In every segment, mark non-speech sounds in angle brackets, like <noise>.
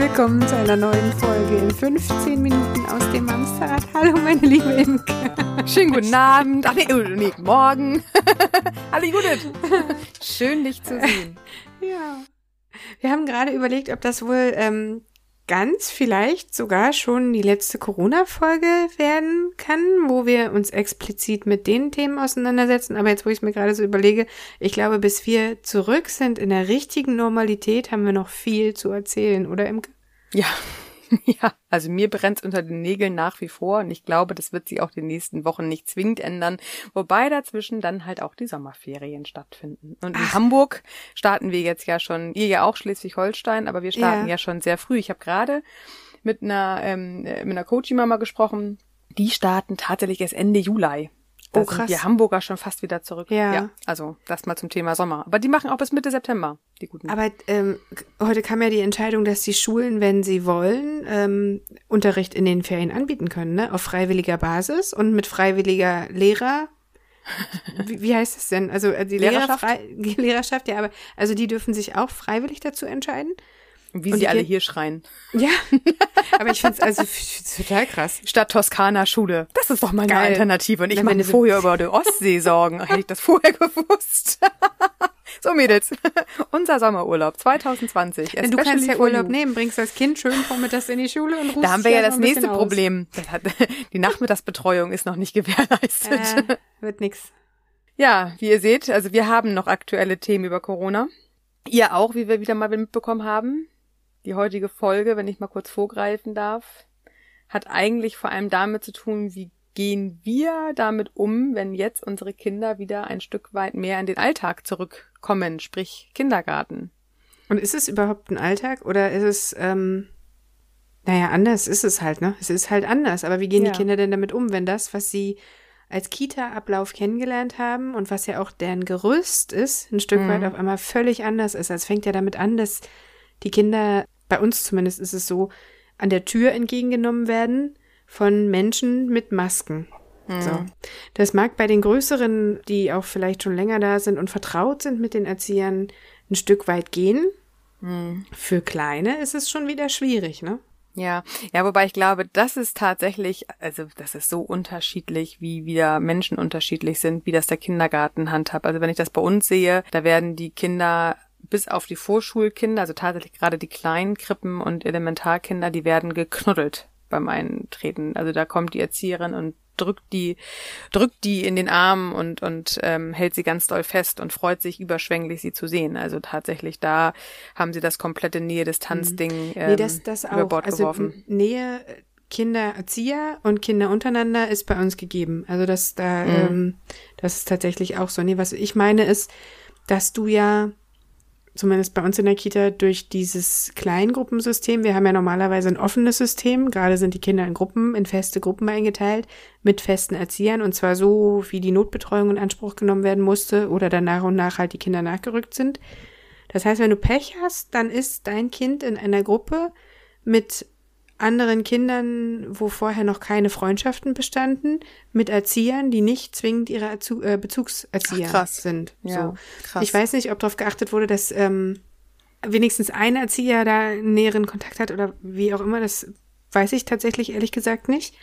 Willkommen zu einer neuen Folge in 15 Minuten aus dem Amsterrad. Hallo, meine liebe Imke. Schönen guten Abend. Ach nee, oh, nee morgen. <laughs> Hallo Judith. Schön, dich zu sehen. Ja. Wir haben gerade überlegt, ob das wohl ähm, ganz vielleicht sogar schon die letzte Corona-Folge werden kann, wo wir uns explizit mit den Themen auseinandersetzen. Aber jetzt, wo ich es mir gerade so überlege, ich glaube, bis wir zurück sind in der richtigen Normalität, haben wir noch viel zu erzählen, oder Imke? Ja, <laughs> Ja, also mir brennt unter den Nägeln nach wie vor und ich glaube, das wird sich auch die nächsten Wochen nicht zwingend ändern, wobei dazwischen dann halt auch die Sommerferien stattfinden. Und in Ach. Hamburg starten wir jetzt ja schon, ihr ja auch Schleswig-Holstein, aber wir starten ja. ja schon sehr früh. Ich habe gerade mit einer ähm, mit einer Coaching-Mama gesprochen, die starten tatsächlich erst Ende Juli. Da oh, krass. sind die Hamburger schon fast wieder zurück. Ja. ja. Also das mal zum Thema Sommer. Aber die machen auch bis Mitte September, die guten. Aber ähm, heute kam ja die Entscheidung, dass die Schulen, wenn sie wollen, ähm, Unterricht in den Ferien anbieten können, ne? Auf freiwilliger Basis und mit freiwilliger Lehrer. <laughs> Wie, wie heißt es denn? Also äh, die Lehrerschaft? Lehrer, frei, <laughs> die Lehrerschaft, ja, aber also die dürfen sich auch freiwillig dazu entscheiden. Wie und sie alle hier schreien. Ja, <laughs> aber ich finde es also total krass. Stadt Toskana Schule. Das ist doch mal eine Geil. Alternative. Und ich mache vorher über die Ostsee Sorgen. Hätte ich das vorher <laughs> gewusst. so Mädels, <laughs> unser Sommerurlaub 2020. Du kannst ja Urlaub you. nehmen, bringst das Kind schön vormittags in die Schule und rufst Da haben wir ja das nächste Problem. die Nachmittagsbetreuung ist noch nicht gewährleistet. Äh, wird nix. Ja, wie ihr seht, also wir haben noch aktuelle Themen über Corona. Ihr auch, wie wir wieder mal mitbekommen haben. Die heutige Folge, wenn ich mal kurz vorgreifen darf, hat eigentlich vor allem damit zu tun, wie gehen wir damit um, wenn jetzt unsere Kinder wieder ein Stück weit mehr in den Alltag zurückkommen, sprich Kindergarten. Und ist es überhaupt ein Alltag oder ist es, ähm, naja, anders ist es halt, ne? Es ist halt anders. Aber wie gehen ja. die Kinder denn damit um, wenn das, was sie als Kita-Ablauf kennengelernt haben und was ja auch deren Gerüst ist, ein Stück mhm. weit auf einmal völlig anders ist. Also es fängt ja damit an, dass die Kinder, bei uns zumindest ist es so, an der Tür entgegengenommen werden von Menschen mit Masken. Mhm. So. Das mag bei den größeren, die auch vielleicht schon länger da sind und vertraut sind mit den Erziehern, ein Stück weit gehen. Mhm. Für Kleine ist es schon wieder schwierig, ne? Ja, ja, wobei ich glaube, das ist tatsächlich, also das ist so unterschiedlich, wie wieder Menschen unterschiedlich sind, wie das der Kindergarten handhabt. Also wenn ich das bei uns sehe, da werden die Kinder bis auf die Vorschulkinder, also tatsächlich gerade die kleinen Krippen und Elementarkinder, die werden geknuddelt beim Eintreten. Also da kommt die Erzieherin und drückt die, drückt die in den Arm und, und ähm, hält sie ganz doll fest und freut sich überschwänglich, sie zu sehen. Also tatsächlich, da haben sie das komplette Nähe-Distanz-Ding ähm, nee, das, das über Bord also geworfen. Nähe Kinder, Erzieher und Kinder untereinander ist bei uns gegeben. Also das da, mhm. ähm, das ist tatsächlich auch so. Nee, was ich meine ist, dass du ja zumindest bei uns in der Kita, durch dieses Kleingruppensystem. Wir haben ja normalerweise ein offenes System. Gerade sind die Kinder in Gruppen, in feste Gruppen eingeteilt, mit festen Erziehern. Und zwar so, wie die Notbetreuung in Anspruch genommen werden musste oder dann nach und nach halt die Kinder nachgerückt sind. Das heißt, wenn du Pech hast, dann ist dein Kind in einer Gruppe mit anderen Kindern, wo vorher noch keine Freundschaften bestanden, mit Erziehern, die nicht zwingend ihre Erzu äh, Bezugserzieher Ach, sind. Ja, so. krass. Ich weiß nicht, ob darauf geachtet wurde, dass ähm, wenigstens ein Erzieher da näheren Kontakt hat oder wie auch immer. Das weiß ich tatsächlich ehrlich gesagt nicht.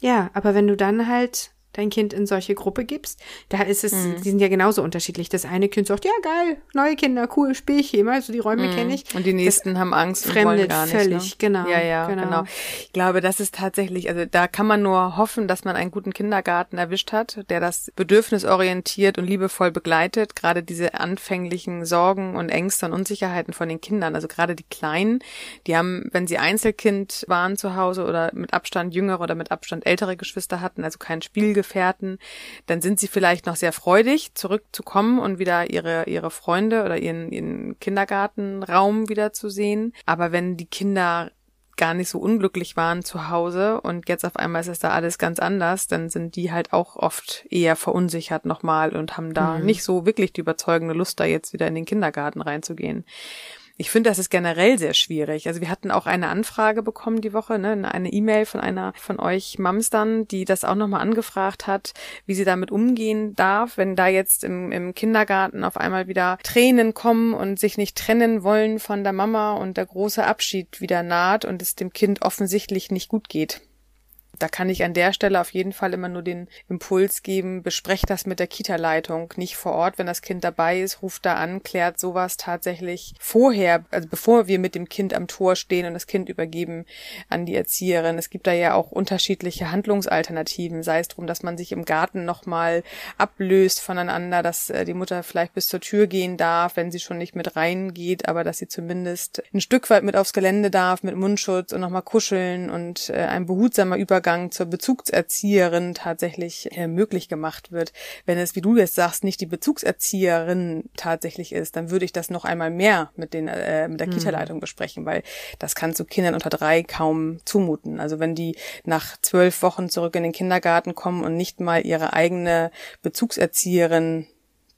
Ja, aber wenn du dann halt dein Kind in solche Gruppe gibst, da ist es, mhm. die sind ja genauso unterschiedlich. Das eine Kind sagt, ja geil, neue Kinder, cool, spiel ich hier mal, so die Räume mhm. kenne ich. Und die nächsten das haben Angst und wollen gar nicht. Völlig, ne? genau. Ja, ja, genau. genau. Ich glaube, das ist tatsächlich, also da kann man nur hoffen, dass man einen guten Kindergarten erwischt hat, der das bedürfnisorientiert und liebevoll begleitet, gerade diese anfänglichen Sorgen und Ängste und Unsicherheiten von den Kindern. Also gerade die Kleinen, die haben, wenn sie Einzelkind waren zu Hause oder mit Abstand jüngere oder mit Abstand ältere Geschwister hatten, also kein Spiel Gefährten, dann sind sie vielleicht noch sehr freudig, zurückzukommen und wieder ihre, ihre Freunde oder ihren, ihren Kindergartenraum wieder zu sehen. Aber wenn die Kinder gar nicht so unglücklich waren zu Hause und jetzt auf einmal ist es da alles ganz anders, dann sind die halt auch oft eher verunsichert nochmal und haben da mhm. nicht so wirklich die überzeugende Lust, da jetzt wieder in den Kindergarten reinzugehen. Ich finde, das ist generell sehr schwierig. Also wir hatten auch eine Anfrage bekommen die Woche, ne, eine E-Mail von einer von euch Mams dann, die das auch nochmal angefragt hat, wie sie damit umgehen darf, wenn da jetzt im, im Kindergarten auf einmal wieder Tränen kommen und sich nicht trennen wollen von der Mama und der große Abschied wieder naht und es dem Kind offensichtlich nicht gut geht. Da kann ich an der Stelle auf jeden Fall immer nur den Impuls geben, besprecht das mit der Kita-Leitung, nicht vor Ort, wenn das Kind dabei ist, ruft da an, klärt sowas tatsächlich vorher, also bevor wir mit dem Kind am Tor stehen und das Kind übergeben an die Erzieherin. Es gibt da ja auch unterschiedliche Handlungsalternativen, sei es darum, dass man sich im Garten nochmal ablöst voneinander, dass äh, die Mutter vielleicht bis zur Tür gehen darf, wenn sie schon nicht mit reingeht, aber dass sie zumindest ein Stück weit mit aufs Gelände darf, mit Mundschutz und nochmal kuscheln und äh, ein behutsamer Übergang Übergang zur Bezugserzieherin tatsächlich äh, möglich gemacht wird. Wenn es, wie du jetzt sagst, nicht die Bezugserzieherin tatsächlich ist, dann würde ich das noch einmal mehr mit den äh, mit der mhm. Kita-Leitung besprechen, weil das kannst du Kindern unter drei kaum zumuten. Also wenn die nach zwölf Wochen zurück in den Kindergarten kommen und nicht mal ihre eigene Bezugserzieherin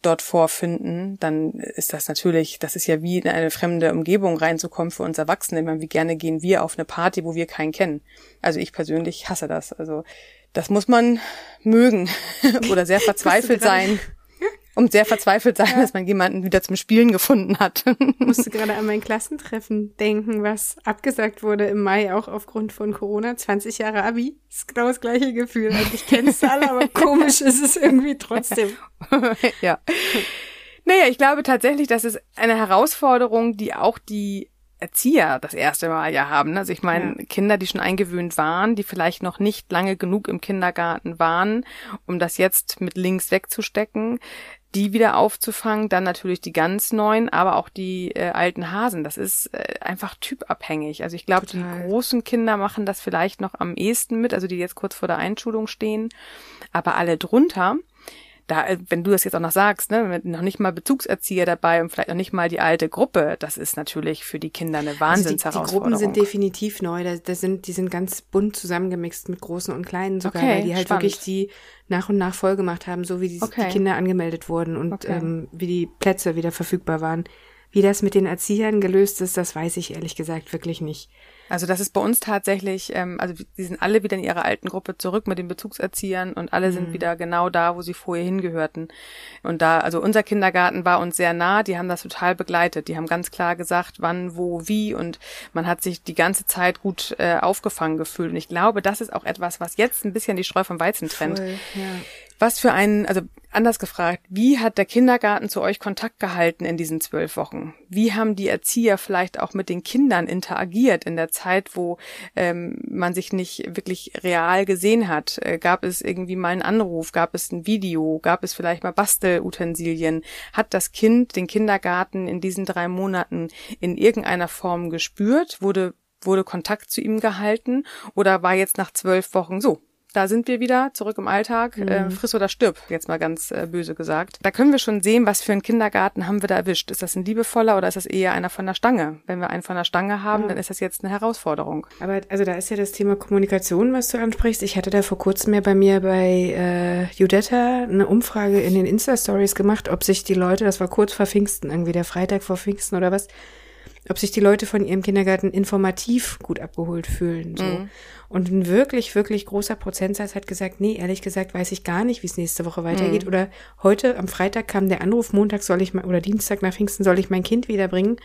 dort vorfinden, dann ist das natürlich, das ist ja wie in eine fremde Umgebung reinzukommen für uns Erwachsene. Ich meine, wie gerne gehen wir auf eine Party, wo wir keinen kennen. Also ich persönlich hasse das. Also das muss man mögen <laughs> oder sehr verzweifelt sein und sehr verzweifelt sein, ja. dass man jemanden wieder zum Spielen gefunden hat. Ich musste gerade an mein Klassentreffen denken, was abgesagt wurde im Mai auch aufgrund von Corona. 20 Jahre Abi. Ist genau das gleiche Gefühl. Also ich kenne es alle, aber komisch ist es irgendwie trotzdem. <laughs> ja. Naja, ich glaube tatsächlich, das ist eine Herausforderung, die auch die Erzieher das erste Mal ja haben. Also ich meine, ja. Kinder, die schon eingewöhnt waren, die vielleicht noch nicht lange genug im Kindergarten waren, um das jetzt mit links wegzustecken, die wieder aufzufangen, dann natürlich die ganz neuen, aber auch die äh, alten Hasen. Das ist äh, einfach typabhängig. Also ich glaube, die großen Kinder machen das vielleicht noch am ehesten mit, also die jetzt kurz vor der Einschulung stehen, aber alle drunter, da, wenn du das jetzt auch noch sagst, ne, noch nicht mal Bezugserzieher dabei und vielleicht noch nicht mal die alte Gruppe, das ist natürlich für die Kinder eine Wahnsinnsherausforderung. Also die, die Gruppen sind definitiv neu, da, da sind, die sind ganz bunt zusammengemixt mit großen und kleinen sogar, okay, weil die halt spannend. wirklich die nach und nach voll gemacht haben, so wie die, okay. die Kinder angemeldet wurden und okay. ähm, wie die Plätze wieder verfügbar waren. Wie das mit den Erziehern gelöst ist, das weiß ich ehrlich gesagt wirklich nicht. Also das ist bei uns tatsächlich, ähm, also die sind alle wieder in ihrer alten Gruppe zurück mit den Bezugserziehern und alle mhm. sind wieder genau da, wo sie vorher hingehörten. Und da, also unser Kindergarten war uns sehr nah, die haben das total begleitet. Die haben ganz klar gesagt, wann, wo, wie und man hat sich die ganze Zeit gut äh, aufgefangen gefühlt. Und ich glaube, das ist auch etwas, was jetzt ein bisschen die Streu vom Weizen trennt. Voll, ja. Was für einen, also anders gefragt, wie hat der Kindergarten zu euch Kontakt gehalten in diesen zwölf Wochen? Wie haben die Erzieher vielleicht auch mit den Kindern interagiert in der Zeit, wo ähm, man sich nicht wirklich real gesehen hat? Äh, gab es irgendwie mal einen Anruf? Gab es ein Video? Gab es vielleicht mal Bastelutensilien? Hat das Kind den Kindergarten in diesen drei Monaten in irgendeiner Form gespürt? Wurde wurde Kontakt zu ihm gehalten oder war jetzt nach zwölf Wochen so? Da sind wir wieder zurück im Alltag. Mhm. Äh, friss oder stirb, jetzt mal ganz äh, böse gesagt. Da können wir schon sehen, was für einen Kindergarten haben wir da erwischt. Ist das ein liebevoller oder ist das eher einer von der Stange? Wenn wir einen von der Stange haben, ja. dann ist das jetzt eine Herausforderung. Aber also da ist ja das Thema Kommunikation, was du ansprichst. Ich hatte da vor kurzem ja bei mir bei äh, Judetta eine Umfrage in den Insta-Stories gemacht, ob sich die Leute, das war kurz vor Pfingsten, irgendwie der Freitag vor Pfingsten oder was, ob sich die Leute von ihrem Kindergarten informativ gut abgeholt fühlen. So. Mhm. Und ein wirklich, wirklich großer Prozentsatz hat gesagt, nee, ehrlich gesagt weiß ich gar nicht, wie es nächste Woche weitergeht. Mhm. Oder heute am Freitag kam der Anruf, Montag soll ich mal, oder Dienstag nach Pfingsten soll ich mein Kind wiederbringen.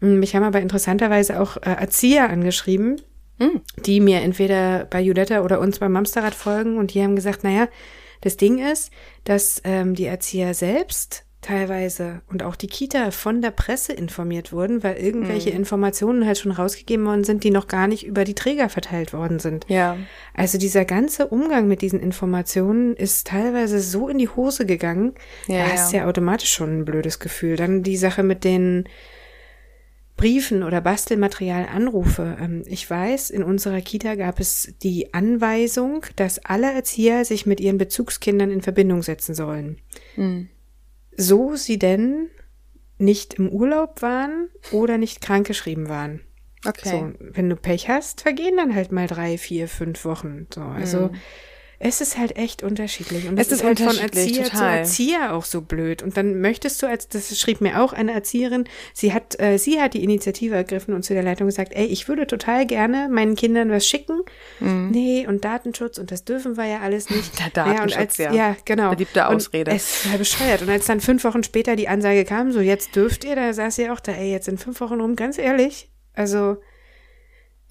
Mich haben aber interessanterweise auch äh, Erzieher angeschrieben, mhm. die mir entweder bei Judetta oder uns beim Mamsterrad folgen und die haben gesagt, naja, das Ding ist, dass ähm, die Erzieher selbst teilweise und auch die Kita von der Presse informiert wurden, weil irgendwelche mhm. Informationen halt schon rausgegeben worden sind, die noch gar nicht über die Träger verteilt worden sind. Ja. Also dieser ganze Umgang mit diesen Informationen ist teilweise so in die Hose gegangen, ja, da hast du ja. ja automatisch schon ein blödes Gefühl. Dann die Sache mit den Briefen oder Bastelmaterialanrufe. Ähm, ich weiß, in unserer Kita gab es die Anweisung, dass alle Erzieher sich mit ihren Bezugskindern in Verbindung setzen sollen. Mhm so sie denn nicht im Urlaub waren oder nicht krankgeschrieben waren. Okay. So, wenn du Pech hast, vergehen dann halt mal drei, vier, fünf Wochen. So, also mhm. Es ist halt echt unterschiedlich. Und das es ist, ist halt von Erzieher total. zu Erzieher auch so blöd. Und dann möchtest du, als das schrieb mir auch eine Erzieherin, sie hat, äh, sie hat die Initiative ergriffen und zu der Leitung gesagt, ey, ich würde total gerne meinen Kindern was schicken. Mhm. Nee, und Datenschutz und das dürfen wir ja alles nicht. <laughs> Der Datenschutz, ja. Als, ja. ja. genau. Beliebte Ausrede. Und es war bescheuert. Und als dann fünf Wochen später die Ansage kam, so jetzt dürft ihr, da saß sie auch da, ey, jetzt in fünf Wochen rum, ganz ehrlich. Also,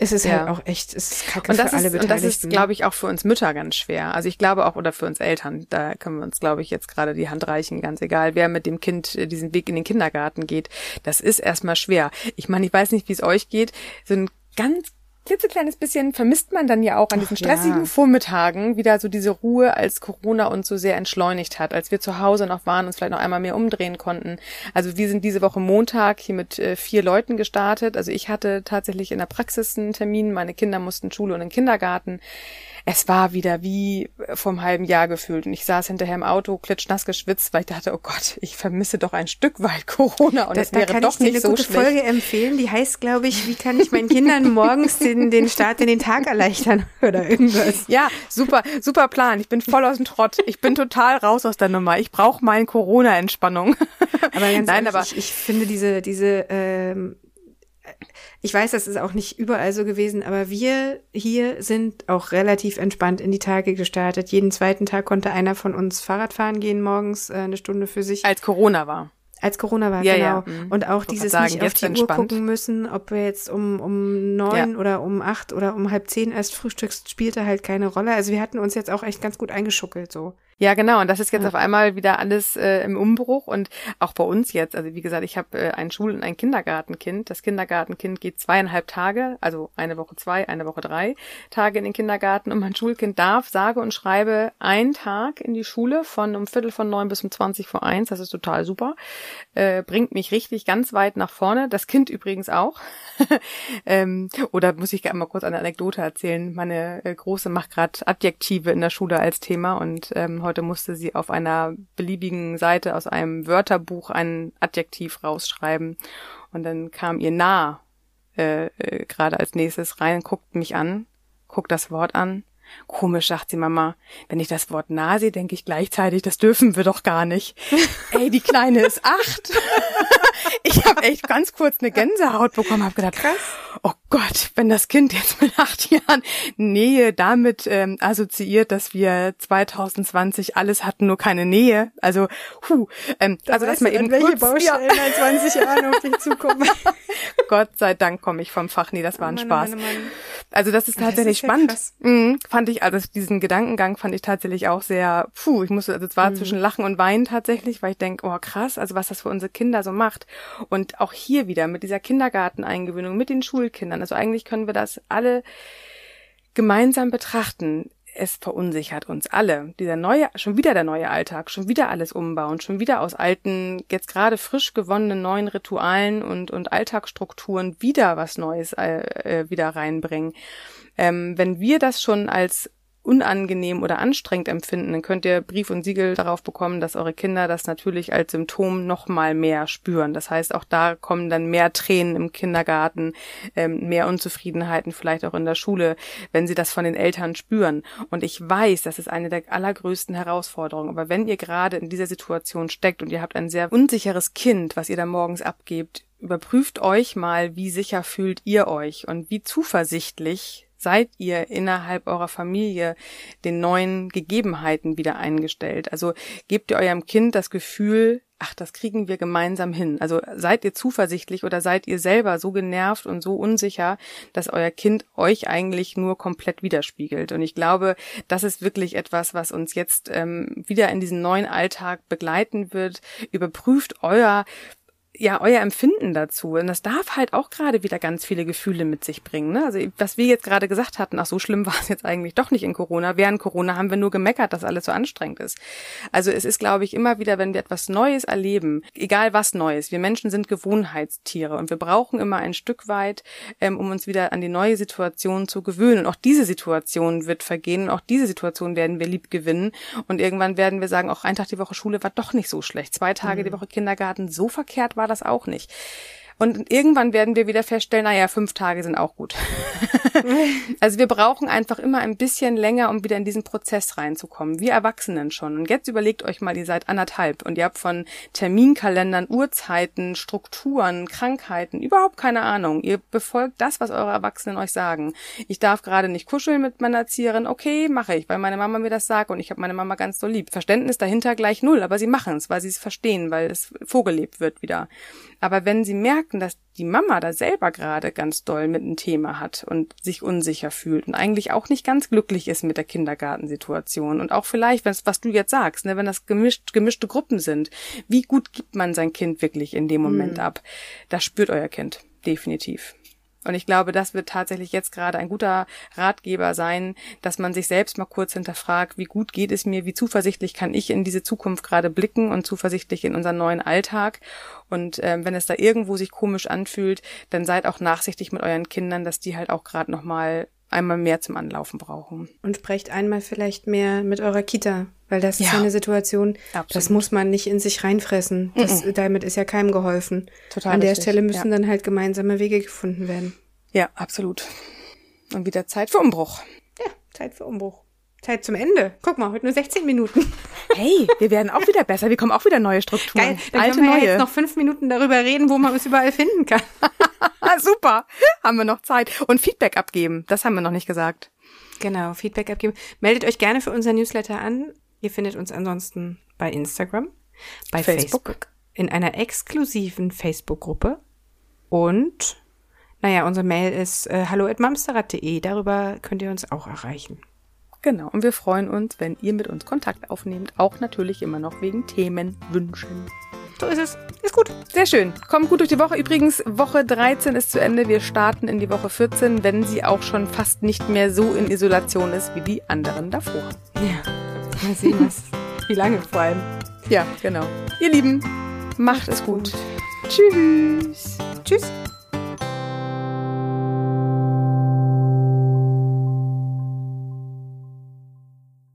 es ist ja. halt auch echt, es ist kacke und das für alle ist, Beteiligten. Und das ist, glaube ich, auch für uns Mütter ganz schwer. Also ich glaube auch, oder für uns Eltern, da können wir uns, glaube ich, jetzt gerade die Hand reichen, ganz egal, wer mit dem Kind äh, diesen Weg in den Kindergarten geht. Das ist erstmal schwer. Ich meine, ich weiß nicht, wie es euch geht. So ein ganz klitzekleines bisschen vermisst man dann ja auch an diesen stressigen ja. Vormittagen wieder so diese Ruhe, als Corona uns so sehr entschleunigt hat, als wir zu Hause noch waren und vielleicht noch einmal mehr umdrehen konnten. Also wir sind diese Woche Montag hier mit äh, vier Leuten gestartet. Also ich hatte tatsächlich in der Praxis einen Termin, meine Kinder mussten Schule und in den Kindergarten es war wieder wie vom halben Jahr gefühlt. Und ich saß hinterher im Auto, klitschnass geschwitzt, weil ich dachte, oh Gott, ich vermisse doch ein Stück weit Corona und es wäre doch nicht so schlecht. Ich kann eine gute Folge empfehlen, die heißt, glaube ich, wie kann ich meinen Kindern morgens den, den Start in den Tag erleichtern <laughs> oder irgendwas. Ja, super, super Plan. Ich bin voll aus dem Trott. Ich bin total raus aus der Nummer. Ich brauche meine Corona-Entspannung. Aber ganz Nein, ehrlich, aber ich, ich finde diese, diese ähm, ich weiß, das ist auch nicht überall so gewesen, aber wir hier sind auch relativ entspannt in die Tage gestartet. Jeden zweiten Tag konnte einer von uns Fahrrad fahren gehen morgens, äh, eine Stunde für sich. Als Corona war. Als Corona war, ja, genau. Ja. Mhm. Und auch dieses sagen, nicht auf die entspannt. Uhr gucken müssen, ob wir jetzt um, um neun ja. oder um acht oder um halb zehn erst frühstückst, spielte halt keine Rolle. Also wir hatten uns jetzt auch echt ganz gut eingeschuckelt so. Ja, genau. Und das ist jetzt ja. auf einmal wieder alles äh, im Umbruch und auch bei uns jetzt. Also wie gesagt, ich habe äh, ein Schul- und ein Kindergartenkind. Das Kindergartenkind geht zweieinhalb Tage, also eine Woche zwei, eine Woche drei Tage in den Kindergarten und mein Schulkind darf, sage und schreibe, einen Tag in die Schule von um Viertel von neun bis um zwanzig vor eins. Das ist total super. Äh, bringt mich richtig ganz weit nach vorne. Das Kind übrigens auch. <laughs> ähm, oder muss ich gerne mal kurz eine Anekdote erzählen. Meine äh, Große macht gerade Adjektive in der Schule als Thema und ähm, Heute musste sie auf einer beliebigen Seite aus einem Wörterbuch ein Adjektiv rausschreiben. Und dann kam ihr nah äh, äh, gerade als nächstes rein, guckt mich an, guckt das Wort an. Komisch, sagt sie Mama. Wenn ich das Wort nah sehe, denke ich gleichzeitig, das dürfen wir doch gar nicht. <laughs> Ey, die Kleine ist acht. <laughs> ich habe echt ganz kurz eine Gänsehaut bekommen, habe gedacht, Krass. oh Gott, wenn das Kind jetzt mit acht Jahren Nähe damit ähm, assoziiert, dass wir 2020 alles hatten, nur keine Nähe. Also, hu, ähm, da also dass man eben welche kurz, Baustellen ja. in 20 Jahren auf dich zukommen. <laughs> Gott sei Dank komme ich vom Fach. Nee, das war ein Mann, Spaß. Mann, Mann. Also das ist tatsächlich das ist ja spannend. Mhm, fand ich, also diesen Gedankengang fand ich tatsächlich auch sehr, puh, ich musste, also zwar mhm. zwischen Lachen und Weinen tatsächlich, weil ich denke, oh krass, also was das für unsere Kinder so macht. Und auch hier wieder mit dieser Kindergarteneingewöhnung, mit den Schulkindern. Also eigentlich können wir das alle gemeinsam betrachten. Es verunsichert uns alle. Dieser neue, schon wieder der neue Alltag, schon wieder alles umbauen, schon wieder aus alten, jetzt gerade frisch gewonnenen neuen Ritualen und, und Alltagsstrukturen wieder was Neues äh, äh wieder reinbringen. Ähm, wenn wir das schon als unangenehm oder anstrengend empfinden, dann könnt ihr Brief und Siegel darauf bekommen, dass eure Kinder das natürlich als Symptom noch mal mehr spüren. Das heißt, auch da kommen dann mehr Tränen im Kindergarten, ähm, mehr Unzufriedenheiten vielleicht auch in der Schule, wenn sie das von den Eltern spüren. Und ich weiß, das ist eine der allergrößten Herausforderungen. Aber wenn ihr gerade in dieser Situation steckt und ihr habt ein sehr unsicheres Kind, was ihr da morgens abgebt, überprüft euch mal, wie sicher fühlt ihr euch und wie zuversichtlich seid ihr innerhalb eurer Familie den neuen Gegebenheiten wieder eingestellt? Also gebt ihr eurem Kind das Gefühl, ach, das kriegen wir gemeinsam hin. Also seid ihr zuversichtlich oder seid ihr selber so genervt und so unsicher, dass euer Kind euch eigentlich nur komplett widerspiegelt. Und ich glaube, das ist wirklich etwas, was uns jetzt ähm, wieder in diesen neuen Alltag begleiten wird. Überprüft euer ja euer Empfinden dazu. Und das darf halt auch gerade wieder ganz viele Gefühle mit sich bringen. Ne? Also was wir jetzt gerade gesagt hatten, ach so schlimm <laughs> war es jetzt eigentlich doch nicht in Corona. Während Corona haben wir nur gemeckert, dass alles so anstrengend ist. Also es ist, glaube ich, immer wieder, wenn wir etwas Neues erleben, egal was Neues, wir Menschen sind Gewohnheitstiere und wir brauchen immer ein Stück weit, ähm, um uns wieder an die neue Situation zu gewöhnen. Und auch diese Situation wird vergehen und auch diese Situation werden wir lieb gewinnen. Und irgendwann werden wir sagen, auch ein Tag die Woche Schule war doch nicht so schlecht. Zwei Tage mhm. die Woche Kindergarten, so verkehrt war das auch nicht. Und irgendwann werden wir wieder feststellen, naja, fünf Tage sind auch gut. <laughs> also wir brauchen einfach immer ein bisschen länger, um wieder in diesen Prozess reinzukommen. Wir Erwachsenen schon. Und jetzt überlegt euch mal, ihr seid anderthalb und ihr habt von Terminkalendern, Uhrzeiten, Strukturen, Krankheiten überhaupt keine Ahnung. Ihr befolgt das, was eure Erwachsenen euch sagen. Ich darf gerade nicht kuscheln mit meiner Erzieherin. Okay, mache ich, weil meine Mama mir das sagt und ich habe meine Mama ganz so lieb. Verständnis dahinter gleich null, aber sie machen es, weil sie es verstehen, weil es vorgelebt wird wieder. Aber wenn sie merken, dass die Mama da selber gerade ganz doll mit einem Thema hat und sich unsicher fühlt und eigentlich auch nicht ganz glücklich ist mit der Kindergartensituation und auch vielleicht, wenn es, was du jetzt sagst, ne, wenn das gemischt, gemischte Gruppen sind, wie gut gibt man sein Kind wirklich in dem Moment mhm. ab? Das spürt euer Kind definitiv. Und ich glaube, das wird tatsächlich jetzt gerade ein guter Ratgeber sein, dass man sich selbst mal kurz hinterfragt, wie gut geht es mir, wie zuversichtlich kann ich in diese Zukunft gerade blicken und zuversichtlich in unseren neuen Alltag. Und ähm, wenn es da irgendwo sich komisch anfühlt, dann seid auch nachsichtig mit euren Kindern, dass die halt auch gerade nochmal einmal mehr zum Anlaufen brauchen. Und sprecht einmal vielleicht mehr mit eurer Kita, weil das ja. ist eine Situation, Absolut. das muss man nicht in sich reinfressen. Das, -mm. Damit ist ja keinem geholfen. Total An der richtig. Stelle müssen ja. dann halt gemeinsame Wege gefunden werden. Ja, absolut. Und wieder Zeit für Umbruch. Ja, Zeit für Umbruch. Zeit zum Ende. Guck mal, heute nur 16 Minuten. <laughs> Hey, wir werden auch wieder besser. Wir kommen auch wieder neue Strukturen. Geil, dann Alte, können wir neue. jetzt noch fünf Minuten darüber reden, wo man es überall finden kann. <laughs> Super, haben wir noch Zeit. Und Feedback abgeben, das haben wir noch nicht gesagt. Genau, Feedback abgeben. Meldet euch gerne für unser Newsletter an. Ihr findet uns ansonsten bei Instagram, bei Facebook, Facebook in einer exklusiven Facebook-Gruppe und naja, unsere Mail ist äh, hallo@mamsterrad.de. Darüber könnt ihr uns auch erreichen. Genau, und wir freuen uns, wenn ihr mit uns Kontakt aufnehmt, auch natürlich immer noch wegen Themenwünschen. So ist es. Ist gut. Sehr schön. Kommt gut durch die Woche. Übrigens, Woche 13 ist zu Ende. Wir starten in die Woche 14, wenn sie auch schon fast nicht mehr so in Isolation ist wie die anderen davor. Ja. Mal sehen, was. wie lange vor allem. Ja, genau. Ihr Lieben, macht es gut. gut. Tschüss. Tschüss.